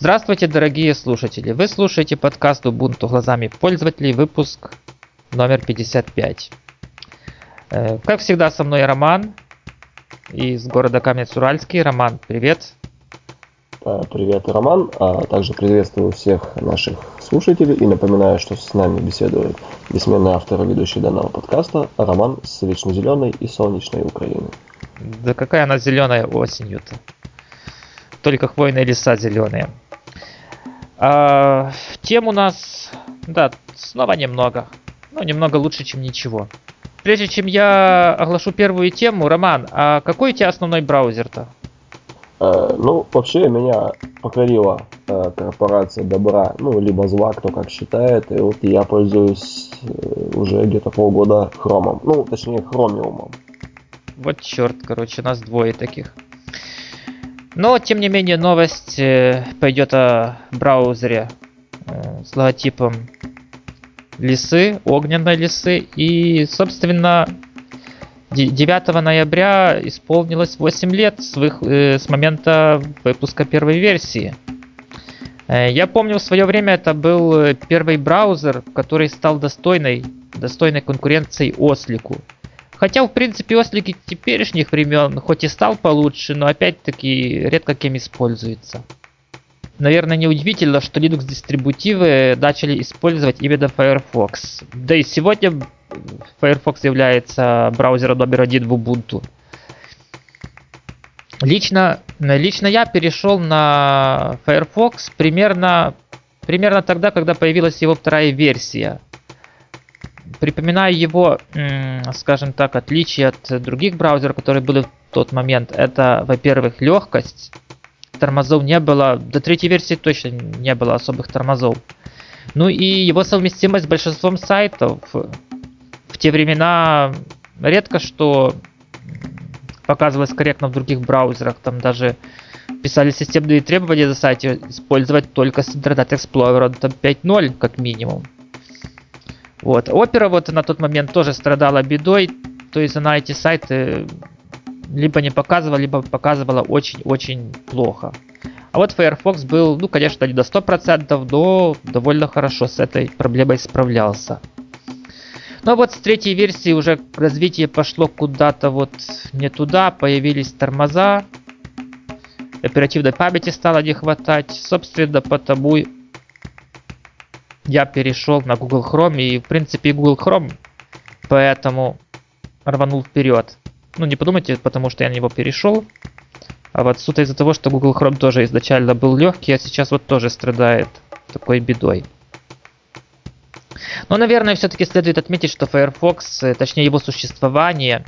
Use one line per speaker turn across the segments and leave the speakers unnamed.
Здравствуйте, дорогие слушатели! Вы слушаете подкаст Ubuntu глазами пользователей, выпуск номер 55. Э, как всегда, со мной Роман из города Каменец-Уральский. Роман, привет!
Э, привет, Роман. А также приветствую всех наших слушателей и напоминаю, что с нами беседует бессменный автор и ведущий данного подкаста Роман с вечно зеленой и солнечной Украины.
Да какая она зеленая осенью-то? Только хвойные леса зеленые. А, тем у нас, да, снова немного. Ну, немного лучше, чем ничего. Прежде чем я оглашу первую тему, Роман, а какой у тебя основной браузер-то?
Э, ну, вообще меня покорила э, корпорация добра, ну, либо зла, кто как считает. И вот я пользуюсь э, уже где-то полгода хромом. Ну, точнее, хромиумом.
Вот черт, короче, нас двое таких. Но, тем не менее, новость э, пойдет о браузере э, с логотипом лисы, огненной лисы. И, собственно, 9 ноября исполнилось 8 лет с, их, э, с момента выпуска первой версии. Я помню, в свое время это был первый браузер, который стал достойной, достойной конкуренцией Ослику. Хотя, в принципе, ослики теперешних времен, хоть и стал получше, но опять-таки редко кем используется. Наверное, неудивительно, что Linux-дистрибутивы начали использовать именно Firefox. Да и сегодня Firefox является браузером номер один в Ubuntu. Лично, лично я перешел на Firefox примерно, примерно тогда, когда появилась его вторая версия. Припоминаю его, скажем так, отличие от других браузеров, которые были в тот момент. Это, во-первых, легкость. Тормозов не было. До третьей версии точно не было особых тормозов. Ну и его совместимость с большинством сайтов. В те времена редко что показывалось корректно в других браузерах. Там даже писали системные требования за сайте использовать только Internet Explorer 5.0 как минимум. Вот. Опера вот на тот момент тоже страдала бедой, то есть она эти сайты либо не показывала, либо показывала очень-очень плохо. А вот Firefox был, ну, конечно, не до 100%, но довольно хорошо с этой проблемой справлялся. Но вот с третьей версии уже развитие пошло куда-то вот не туда, появились тормоза, оперативной памяти стало не хватать, собственно, потому я перешел на Google Chrome и в принципе Google Chrome поэтому рванул вперед. Ну не подумайте, потому что я на него перешел. А вот суто из-за того, что Google Chrome тоже изначально был легкий, а сейчас вот тоже страдает такой бедой. Но, наверное, все-таки следует отметить, что Firefox, э, точнее его существование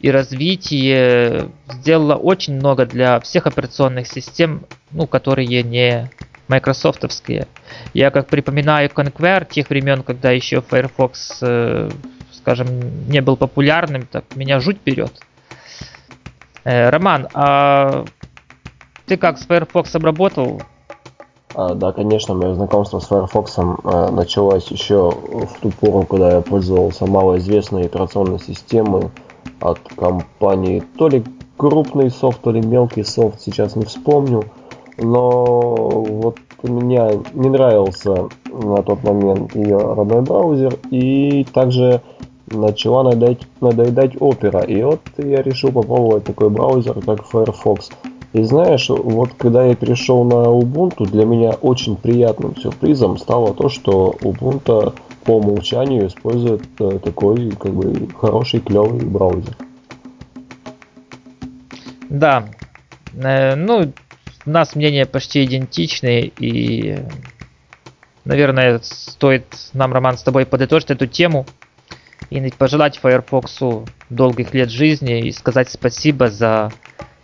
и развитие сделало очень много для всех операционных систем, ну, которые не майкрософтовские. Я как припоминаю Conquer тех времен, когда еще Firefox, э, скажем, не был популярным, так меня жуть берет. Э, Роман, а ты как с Firefox обработал?
А, да, конечно, мое знакомство с Firefox э, началось еще в ту пору, когда я пользовался малоизвестной операционной системой от компании то ли крупный софт, то ли мелкий софт, сейчас не вспомню но вот мне не нравился на тот момент ее родной браузер, и также начала надоедать, надоедать опера. И вот я решил попробовать такой браузер, как Firefox. И знаешь, вот когда я перешел на Ubuntu, для меня очень приятным сюрпризом стало то, что Ubuntu по умолчанию использует э, такой как бы хороший, клевый браузер.
Да. Э, ну, у нас мнения почти идентичны, и, наверное, стоит нам, Роман, с тобой подытожить эту тему и пожелать Firefox долгих лет жизни и сказать спасибо за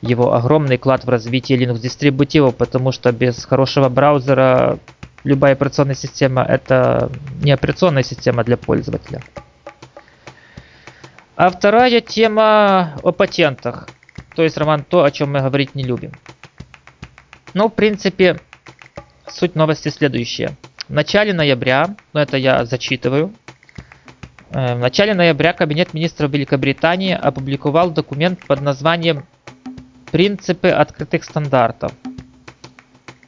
его огромный вклад в развитие Linux дистрибутивов, потому что без хорошего браузера любая операционная система это не операционная система для пользователя. А вторая тема о патентах. То есть, Роман, то, о чем мы говорить не любим. Ну, в принципе, суть новости следующая. В начале ноября, ну это я зачитываю, э, в начале ноября Кабинет министров Великобритании опубликовал документ под названием «Принципы открытых стандартов».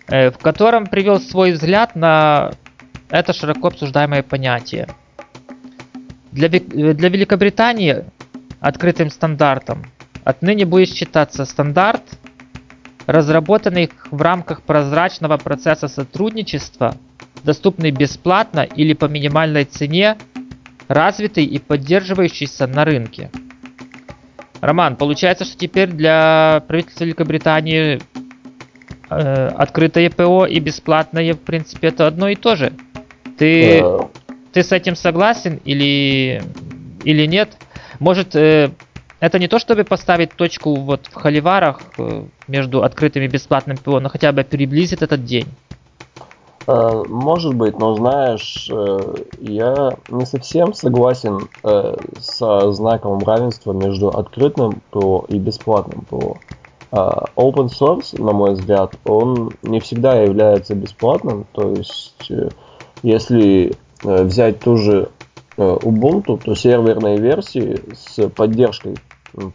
э, в котором привел свой взгляд на это широко обсуждаемое понятие. Для, для Великобритании открытым стандартом отныне будет считаться стандарт, разработанный в рамках прозрачного процесса сотрудничества, доступный бесплатно или по минимальной цене, развитый и поддерживающийся на рынке. Роман, получается, что теперь для правительства Великобритании э, открытое ПО и бесплатное, в принципе, это одно и то же. Ты, ты с этим согласен или, или нет? Может, э, это не то, чтобы поставить точку вот в холиварах э, между открытым и бесплатным ПО, но хотя бы приблизит этот день?
Э, может быть, но знаешь, э, я не совсем согласен со знаковым равенства между открытым ПО и бесплатным ПО. Open source, на мой взгляд, он не всегда является бесплатным. То есть, если взять ту же Ubuntu, то серверные версии с поддержкой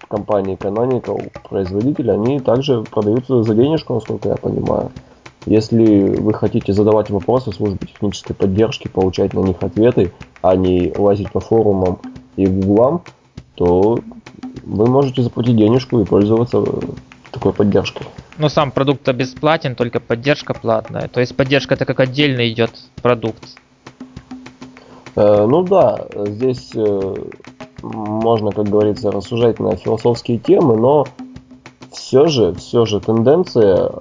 компании Canonical, производителя, они также продаются за денежку, насколько я понимаю. Если вы хотите задавать вопросы службе технической поддержки, получать на них ответы, а не лазить по форумам и гуглам, то вы можете заплатить денежку и пользоваться такой поддержкой.
Но сам продукт бесплатен, только поддержка платная. То есть поддержка это как отдельно идет продукт.
Э, ну да, здесь э, можно, как говорится, рассуждать на философские темы, но все же, все же тенденция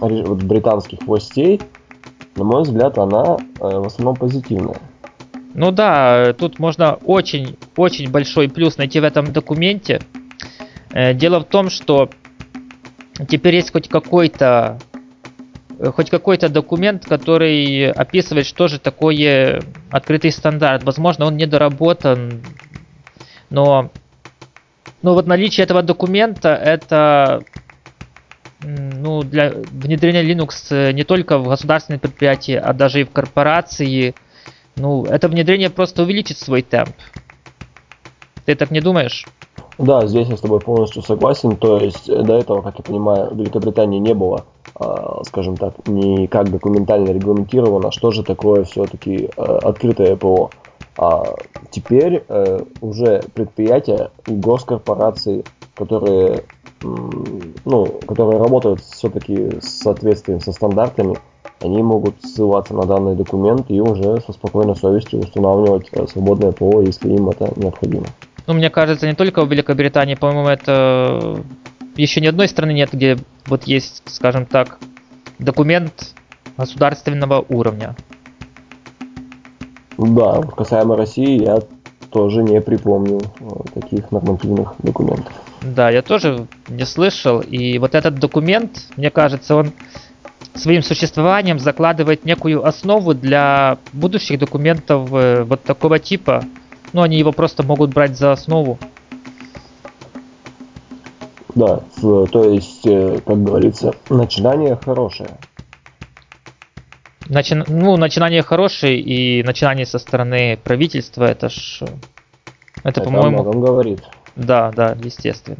британских властей, на мой взгляд, она э, в основном позитивная.
Ну да, тут можно очень, очень большой плюс найти в этом документе. Э, дело в том, что теперь есть хоть какой-то э, хоть какой-то документ, который описывает, что же такое открытый стандарт. Возможно, он недоработан, но ну вот наличие этого документа это ну, для внедрения Linux э, не только в государственные предприятия, а даже и в корпорации, ну, это внедрение просто увеличит свой темп. Ты так не думаешь?
Да, здесь я с тобой полностью согласен. То есть э, до этого, как я понимаю, в Великобритании не было, а, скажем так, никак документально регламентировано, что же такое все-таки э, открытое ПО. А теперь э, уже предприятия и госкорпорации, которые, ну, которые работают все-таки с соответствием со стандартами, они могут ссылаться на данный документ и уже со спокойной совестью устанавливать э, свободное ПО, если им это необходимо.
Ну, мне кажется, не только в Великобритании, по-моему, это еще ни одной страны нет, где вот есть, скажем так, документ государственного уровня.
Да, касаемо России, я тоже не припомню э, таких нормативных документов.
Да, я тоже не слышал. И вот этот документ, мне кажется, он своим существованием закладывает некую основу для будущих документов э, вот такого типа. Ну, они его просто могут брать за основу.
Да, то есть, э, как говорится, начинание хорошее.
Начи... Ну, начинание хорошее и начинание со стороны правительства, это ж...
Это, это по-моему... говорит.
Да, да, естественно.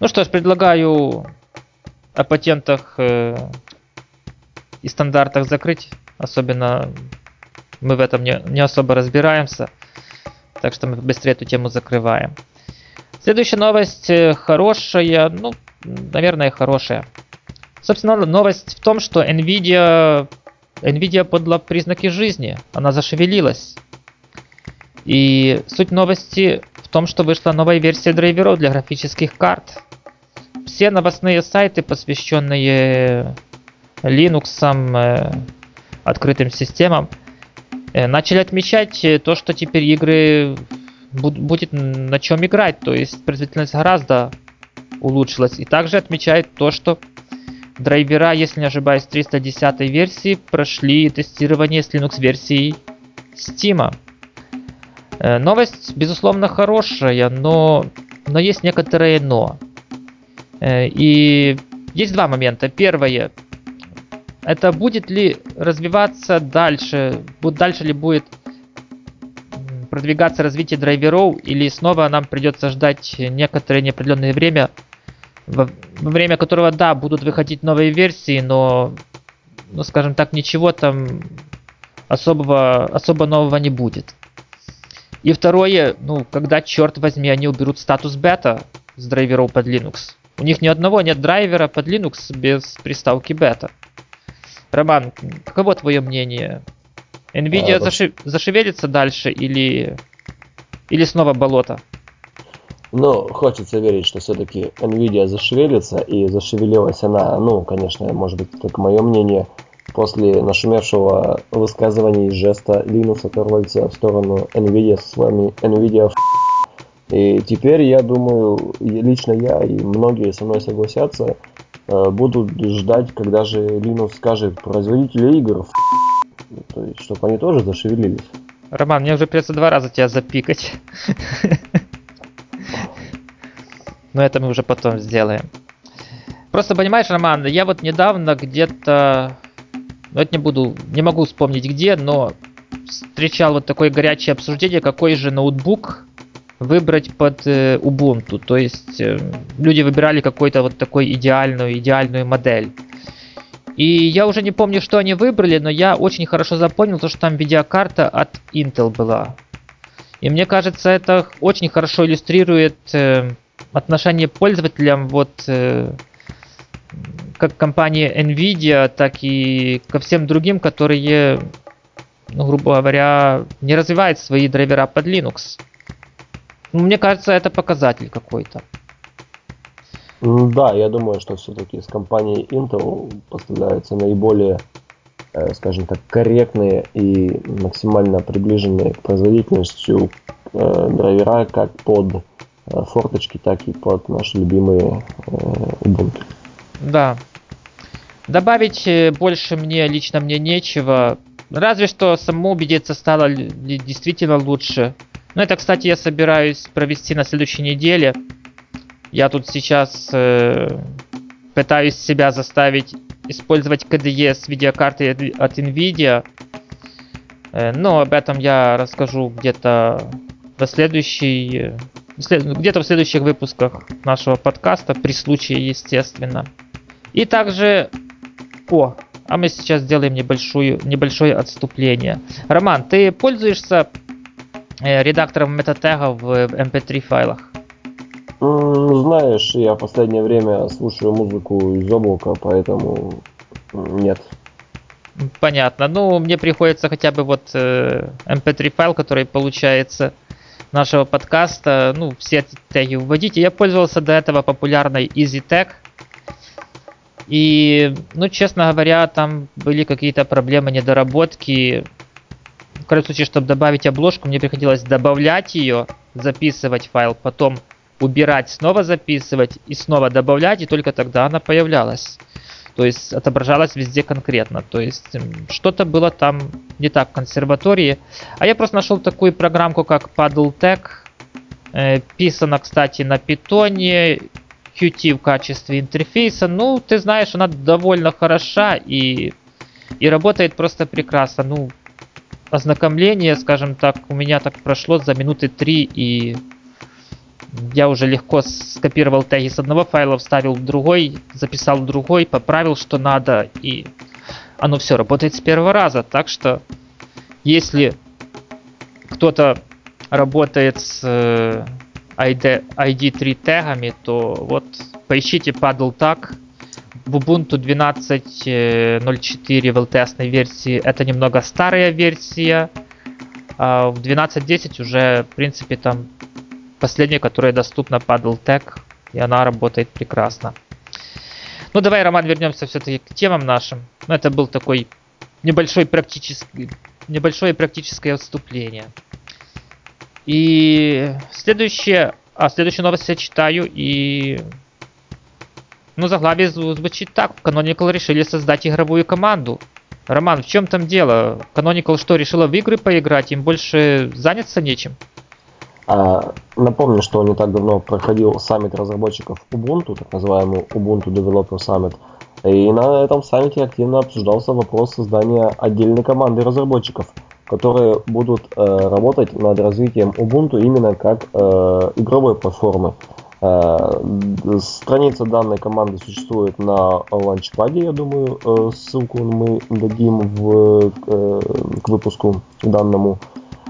Ну что ж, предлагаю о патентах э, и стандартах закрыть. Особенно мы в этом не, не особо разбираемся. Так что мы быстрее эту тему закрываем. Следующая новость э, хорошая, ну, наверное, хорошая. Собственно, новость в том, что Nvidia, Nvidia подала признаки жизни. Она зашевелилась. И суть новости в том, что вышла новая версия драйверов для графических карт. Все новостные сайты, посвященные Linux, э, открытым системам, э, начали отмечать то, что теперь игры будет на чем играть, то есть производительность гораздо улучшилась. И также отмечает то, что Драйвера, если не ошибаюсь, 310 версии прошли тестирование с Linux версией Steam. Э, новость, безусловно, хорошая, но, но есть некоторые но. Э, и есть два момента. Первое, это будет ли развиваться дальше, дальше ли будет продвигаться развитие драйверов, или снова нам придется ждать некоторое неопределенное время во, время которого, да, будут выходить новые версии, но, ну, скажем так, ничего там особого, особо нового не будет. И второе, ну, когда, черт возьми, они уберут статус бета с драйверов под Linux. У них ни одного нет драйвера под Linux без приставки бета. Роман, каково твое мнение? Nvidia а, заши... зашевелится дальше или... или снова болото?
Ну, хочется верить, что все-таки Nvidia зашевелится, и зашевелилась она, ну, конечно, может быть, только мое мнение, после нашумевшего высказывания и жеста Linux Торвальца в сторону Nvidia с вами Nvidia и теперь я думаю, лично я и многие со мной согласятся, э, будут ждать, когда же Linux скажет производители игр, то есть, чтобы они тоже зашевелились.
Роман, мне уже придется два раза тебя запикать. Но это мы уже потом сделаем. Просто понимаешь, Роман, я вот недавно где-то, ну это не буду, не могу вспомнить где, но встречал вот такое горячее обсуждение, какой же ноутбук выбрать под э, Ubuntu. То есть э, люди выбирали какую-то вот такую идеальную, идеальную модель. И я уже не помню, что они выбрали, но я очень хорошо запомнил то, что там видеокарта от Intel была. И мне кажется, это очень хорошо иллюстрирует э, отношение пользователям вот э, как компании Nvidia, так и ко всем другим, которые, ну, грубо говоря, не развивают свои драйвера под Linux. Ну, мне кажется, это показатель какой-то.
Да, я думаю, что все-таки с компанией Intel поставляются наиболее, э, скажем так, корректные и максимально приближенные к производительности э, драйвера как под форточки, так и под наши любимые Ubuntu.
Да. Добавить больше мне, лично мне нечего. Разве что самому убедиться стало действительно лучше. Ну, это, кстати, я собираюсь провести на следующей неделе. Я тут сейчас э, пытаюсь себя заставить использовать KDE с видеокартой от NVIDIA. Э, но об этом я расскажу где-то в следующей... Где-то в следующих выпусках нашего подкаста, при случае, естественно. И также... О, а мы сейчас сделаем небольшую, небольшое отступление. Роман, ты пользуешься Э, редактором метатегов в mp3 файлах?
Знаешь, я в последнее время слушаю музыку из облака, поэтому нет.
Понятно. Ну, мне приходится хотя бы вот э, mp3 файл, который получается нашего подкаста, ну, все теги вводить. Я пользовался до этого популярной EasyTag. И, ну, честно говоря, там были какие-то проблемы, недоработки в крайнем случае, чтобы добавить обложку, мне приходилось добавлять ее, записывать файл, потом убирать, снова записывать и снова добавлять, и только тогда она появлялась. То есть отображалась везде конкретно. То есть что-то было там не так в консерватории. А я просто нашел такую программку, как PaddleTech. Э, кстати, на питоне. Qt в качестве интерфейса. Ну, ты знаешь, она довольно хороша и, и работает просто прекрасно. Ну, ознакомление, скажем так, у меня так прошло за минуты три, и я уже легко скопировал теги с одного файла, вставил в другой, записал в другой, поправил, что надо, и оно все работает с первого раза. Так что, если кто-то работает с ID, э, ID3 тегами, то вот поищите Paddle Tag, в Ubuntu 12.04 в LTS версии это немного старая версия. А в 12.10 уже, в принципе, там последняя, которая доступна Paddle и она работает прекрасно. Ну, давай, Роман, вернемся все-таки к темам нашим. Ну, это был такой небольшой практический, небольшое практическое отступление. И следующее... А, следующую новость я читаю, и ну, заглавие звучит так. Canonical решили создать игровую команду. Роман, в чем там дело? Canonical что, решила в игры поиграть? Им больше заняться нечем?
А, напомню, что не так давно проходил саммит разработчиков Ubuntu, так называемый Ubuntu Developer Summit. И на этом саммите активно обсуждался вопрос создания отдельной команды разработчиков, которые будут э, работать над развитием Ubuntu именно как э, игровой платформы. Э, страница данной команды существует на ланчпаде, я думаю, э, ссылку мы дадим в, э, к выпуску данному.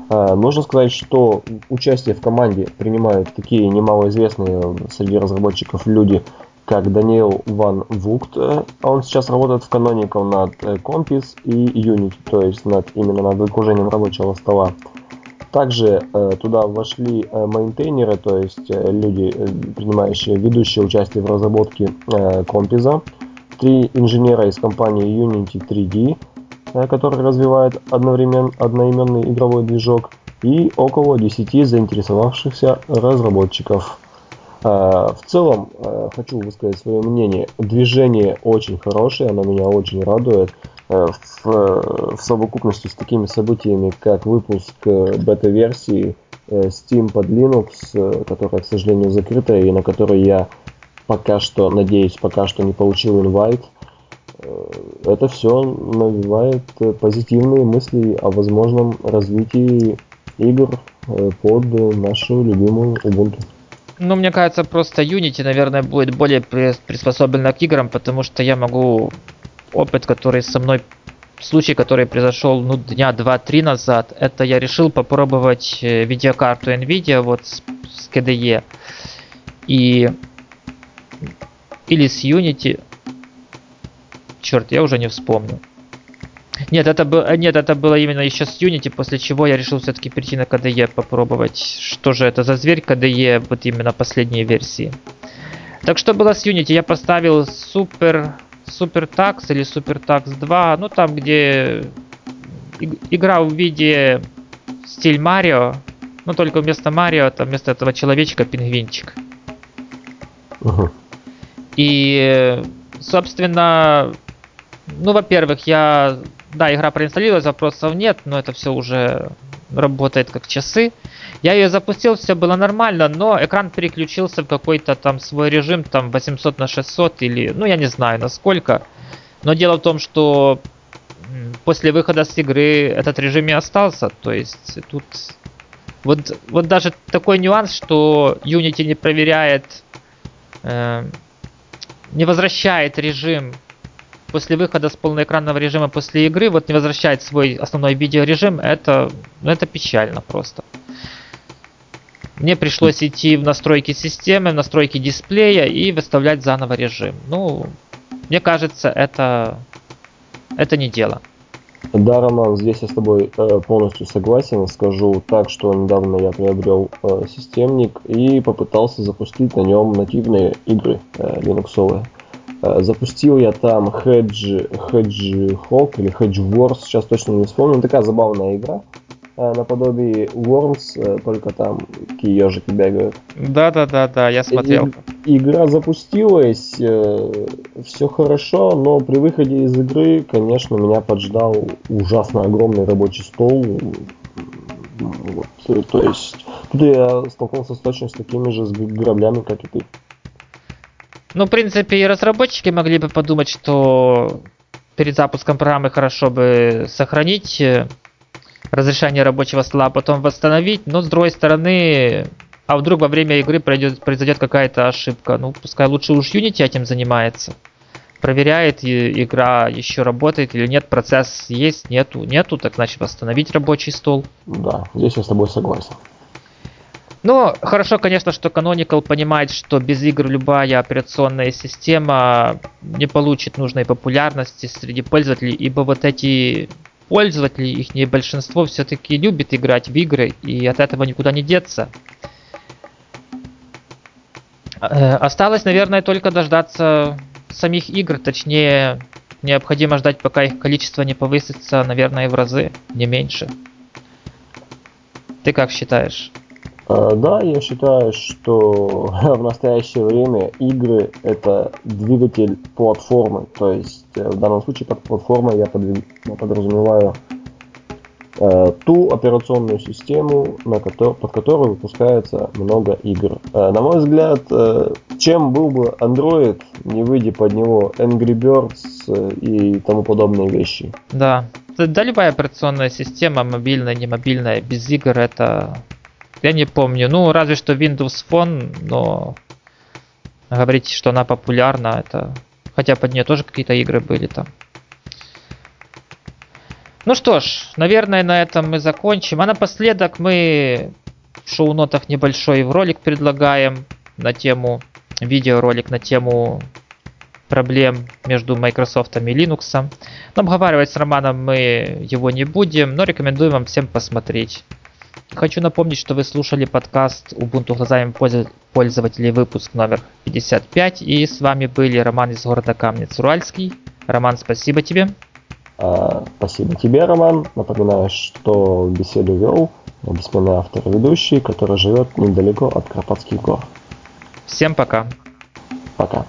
Нужно сказать, что участие в команде принимают такие немалоизвестные среди разработчиков люди, как Даниэл Ван Вукт. Он сейчас работает в Canonical над Compis и Unity, то есть над, именно над окружением рабочего стола. Также э, туда вошли э, мейнтейнеры, то есть э, люди, э, принимающие ведущее участие в разработке э, компиза, три инженера из компании Unity 3D, э, который развивает одновременно одноименный игровой движок, и около 10 заинтересовавшихся разработчиков. Э, в целом, э, хочу высказать свое мнение. Движение очень хорошее, оно меня очень радует. Э, в, в совокупности с такими событиями, как выпуск э, бета-версии э, Steam под Linux, которая, к сожалению, закрытая и на которой я пока что, надеюсь, пока что не получил инвайт, это все навевает позитивные мысли о возможном развитии игр под нашу любимую Ubuntu.
Ну, мне кажется, просто Unity, наверное, будет более приспособлена к играм, потому что я могу опыт, который со мной случай, который произошел ну, дня два-три назад, это я решил попробовать э, видеокарту NVIDIA вот с, с KDE и или с Unity. Черт, я уже не вспомню. Нет, это было, нет, это было именно еще с Unity, после чего я решил все-таки перейти на KDE, попробовать, что же это за зверь KDE, вот именно последние версии. Так что было с Unity? Я поставил супер Super Tax или Super Tax 2, ну там, где игра в виде стиль Марио, но только вместо Марио, там вместо этого человечка пингвинчик. Uh-huh. И, собственно, ну, во-первых, я, да, игра проинсталлировалась, вопросов нет, но это все уже работает как часы. Я ее запустил, все было нормально, но экран переключился в какой-то там свой режим, там 800 на 600 или, ну я не знаю насколько. Но дело в том, что после выхода с игры этот режим и остался, то есть тут вот, вот даже такой нюанс, что Unity не проверяет, э, не возвращает режим после выхода с полноэкранного режима после игры, вот не возвращает свой основной видеорежим, это, ну, это печально просто. Мне пришлось идти в настройки системы, в настройки дисплея и выставлять заново режим. Ну, мне кажется, это, это не дело.
Да, Роман, здесь я с тобой э, полностью согласен. Скажу так, что недавно я приобрел э, системник и попытался запустить на нем нативные игры э, линуксовые. Э, запустил я там Hedge, Hedgehog или Hedge Wars, сейчас точно не вспомню. Такая забавная игра. Э, наподобие Worms, э, только там такие ежики бегают.
Да, да, да, да, я смотрел.
И, игра запустилась, э, все хорошо, но при выходе из игры, конечно, меня поджидал ужасно огромный рабочий стол. Вот, то есть тут я столкнулся с точно с такими же граблями, как и ты.
Ну, в принципе, и разработчики могли бы подумать, что перед запуском программы хорошо бы сохранить разрешение рабочего стола, а потом восстановить. Но с другой стороны, а вдруг во время игры пройдет, произойдет какая-то ошибка. Ну, пускай лучше уж Unity этим занимается. Проверяет, и игра еще работает или нет, процесс есть, нету, нету, так значит восстановить рабочий стол.
Да, здесь я с тобой согласен.
Ну, хорошо, конечно, что Canonical понимает, что без игр любая операционная система не получит нужной популярности среди пользователей, ибо вот эти пользователи, их не большинство все-таки любит играть в игры, и от этого никуда не деться. Э, осталось, наверное, только дождаться самих игр, точнее, необходимо ждать, пока их количество не повысится, наверное, в разы, не меньше. Ты как считаешь?
Э, да, я считаю, что в настоящее время игры это двигатель платформы. То есть э, в данном случае под платформой я подразумеваю э, ту операционную систему, на котор, под которую выпускается много игр. Э, на мой взгляд, чем был бы Android, не выйдя под него Angry Birds и тому подобные вещи.
Да. Да, любая операционная система, мобильная, не мобильная, без игр это я не помню. Ну, разве что Windows Phone, но говорить, что она популярна, это... Хотя под нее тоже какие-то игры были там. Ну что ж, наверное, на этом мы закончим. А напоследок мы в шоу-нотах небольшой ролик предлагаем на тему, видеоролик на тему проблем между Microsoft и Linux. Но обговаривать с Романом мы его не будем, но рекомендуем вам всем посмотреть. Хочу напомнить, что вы слушали подкаст Ubuntu глазами пользователей, выпуск номер 55. И с вами были Роман из города Камнец-Уральский. Роман, спасибо тебе.
А, спасибо тебе, Роман. Напоминаю, что беседу вел бессменный автор и ведущий, который живет недалеко от Карпатских гор.
Всем пока.
Пока.